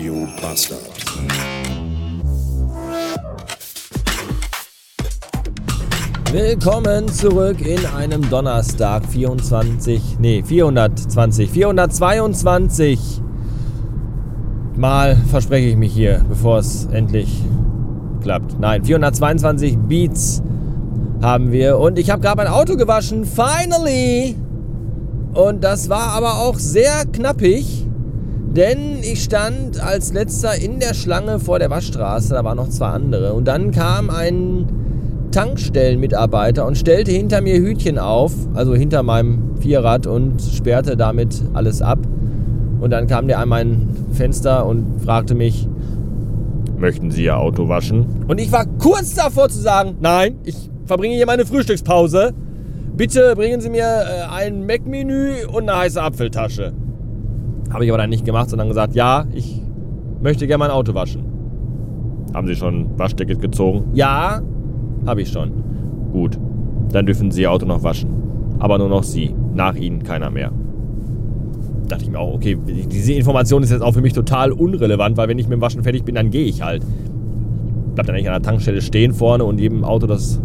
Radio Bastard. Willkommen zurück in einem Donnerstag 24, nee 420, 422. Mal verspreche ich mich hier, bevor es endlich klappt. Nein, 422 Beats haben wir und ich habe gerade mein Auto gewaschen, finally. Und das war aber auch sehr knappig, denn ich stand als letzter in der Schlange vor der Waschstraße, da waren noch zwei andere. Und dann kam ein Tankstellenmitarbeiter und stellte hinter mir Hütchen auf, also hinter meinem Vierrad und sperrte damit alles ab. Und dann kam der an mein Fenster und fragte mich, möchten Sie Ihr Auto waschen? Und ich war kurz davor zu sagen, nein, ich verbringe hier meine Frühstückspause. Bitte bringen Sie mir äh, ein Mac-Menü und eine heiße Apfeltasche. Habe ich aber dann nicht gemacht, sondern gesagt, ja, ich möchte gerne mein Auto waschen. Haben Sie schon ein Waschticket gezogen? Ja, habe ich schon. Gut, dann dürfen Sie Ihr Auto noch waschen. Aber nur noch Sie. Nach Ihnen keiner mehr. Dachte ich mir auch, okay, diese Information ist jetzt auch für mich total unrelevant, weil wenn ich mit dem Waschen fertig bin, dann gehe ich halt. Bleib dann eigentlich an der Tankstelle stehen vorne und jedem Auto, das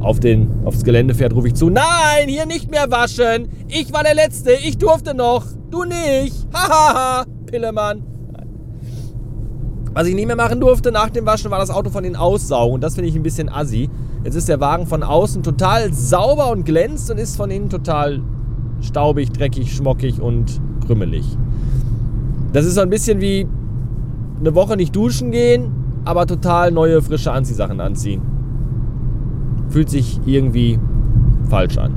auf den, aufs Gelände fährt, rufe ich zu, nein, hier nicht mehr waschen. Ich war der Letzte, ich durfte noch, du nicht. Hahaha, Pillemann. Was ich nicht mehr machen durfte nach dem Waschen, war das Auto von den aussaugen. Und das finde ich ein bisschen assi. Jetzt ist der Wagen von außen total sauber und glänzt und ist von innen total staubig, dreckig, schmockig und krümmelig. Das ist so ein bisschen wie eine Woche nicht duschen gehen, aber total neue, frische Anziehsachen anziehen. Fühlt sich irgendwie falsch an.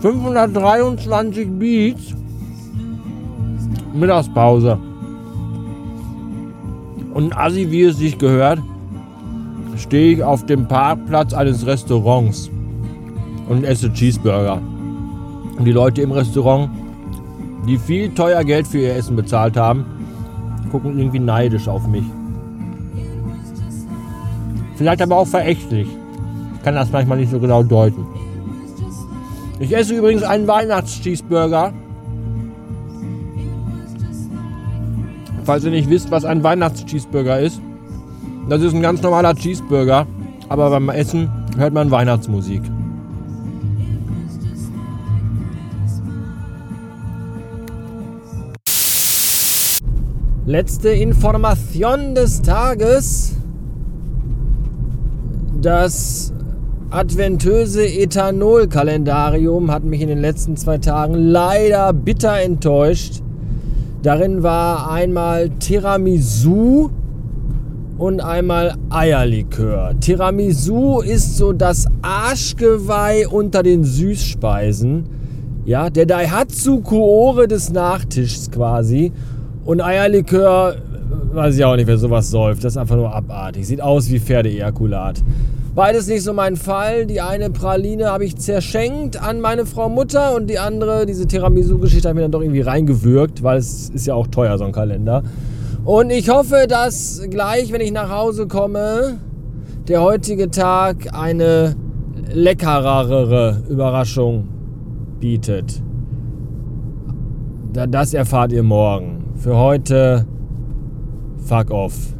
523 Beats. Mittagspause. Und assi, wie es sich gehört, stehe ich auf dem Parkplatz eines Restaurants und esse Cheeseburger. Und die Leute im Restaurant, die viel teuer Geld für ihr Essen bezahlt haben, gucken irgendwie neidisch auf mich. Vielleicht aber auch verächtlich. Ich kann das manchmal nicht so genau deuten. Ich esse übrigens einen Weihnachts-Cheeseburger. Falls ihr nicht wisst, was ein Weihnachts-Cheeseburger ist. Das ist ein ganz normaler Cheeseburger. Aber beim Essen hört man Weihnachtsmusik. Letzte Information des Tages. Das adventöse Ethanol-Kalendarium hat mich in den letzten zwei Tagen leider bitter enttäuscht. Darin war einmal Tiramisu und einmal Eierlikör. Tiramisu ist so das Arschgeweih unter den Süßspeisen. Ja, der Daihatsu Kuore des Nachtischs quasi. Und Eierlikör, weiß ich auch nicht, wer sowas säuft. Das ist einfach nur abartig. Sieht aus wie Pferdeejakulat. Beides nicht so mein Fall. Die eine Praline habe ich zerschenkt an meine Frau Mutter und die andere, diese Tiramisu-Geschichte, habe ich mir dann doch irgendwie reingewürgt, weil es ist ja auch teuer, so ein Kalender. Und ich hoffe, dass gleich, wenn ich nach Hause komme, der heutige Tag eine leckerere Überraschung bietet. Das erfahrt ihr morgen. Für heute, fuck off.